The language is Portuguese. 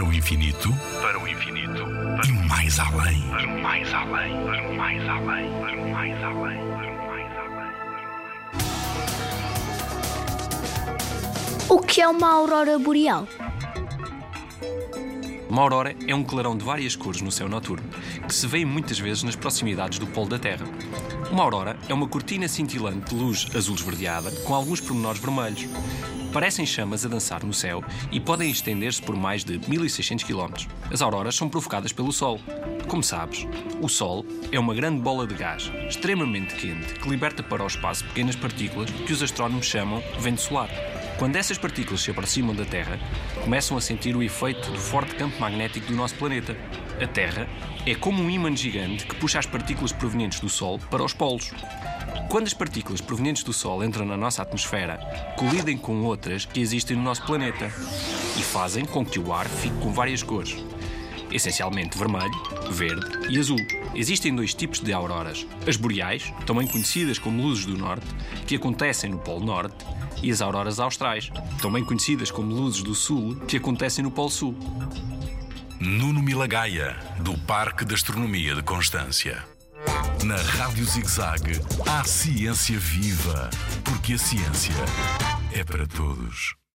Para o infinito, para o infinito, e mais além. para o mais além, para o mais além, para o mais além, para o mais além. O que é uma aurora boreal? Uma aurora é um clarão de várias cores no céu noturno, que se vê muitas vezes nas proximidades do polo da Terra. Uma aurora é uma cortina cintilante de luz azul esverdeada com alguns pormenores vermelhos. Parecem chamas a dançar no céu e podem estender-se por mais de 1600 km. As auroras são provocadas pelo Sol. Como sabes, o Sol é uma grande bola de gás, extremamente quente, que liberta para o espaço pequenas partículas que os astrónomos chamam vento solar. Quando essas partículas se aproximam da Terra, começam a sentir o efeito do forte campo magnético do nosso planeta. A Terra é como um ímã gigante que puxa as partículas provenientes do Sol para os polos. Quando as partículas provenientes do Sol entram na nossa atmosfera, colidem com outras que existem no nosso planeta e fazem com que o ar fique com várias cores essencialmente vermelho, verde e azul. Existem dois tipos de auroras: as boreais, também conhecidas como luzes do norte, que acontecem no Polo Norte, e as auroras austrais, também conhecidas como luzes do sul, que acontecem no Polo Sul. Nuno Milagaya, do Parque de Astronomia de Constância. Na Rádio ZigZag, há ciência viva, porque a ciência é para todos.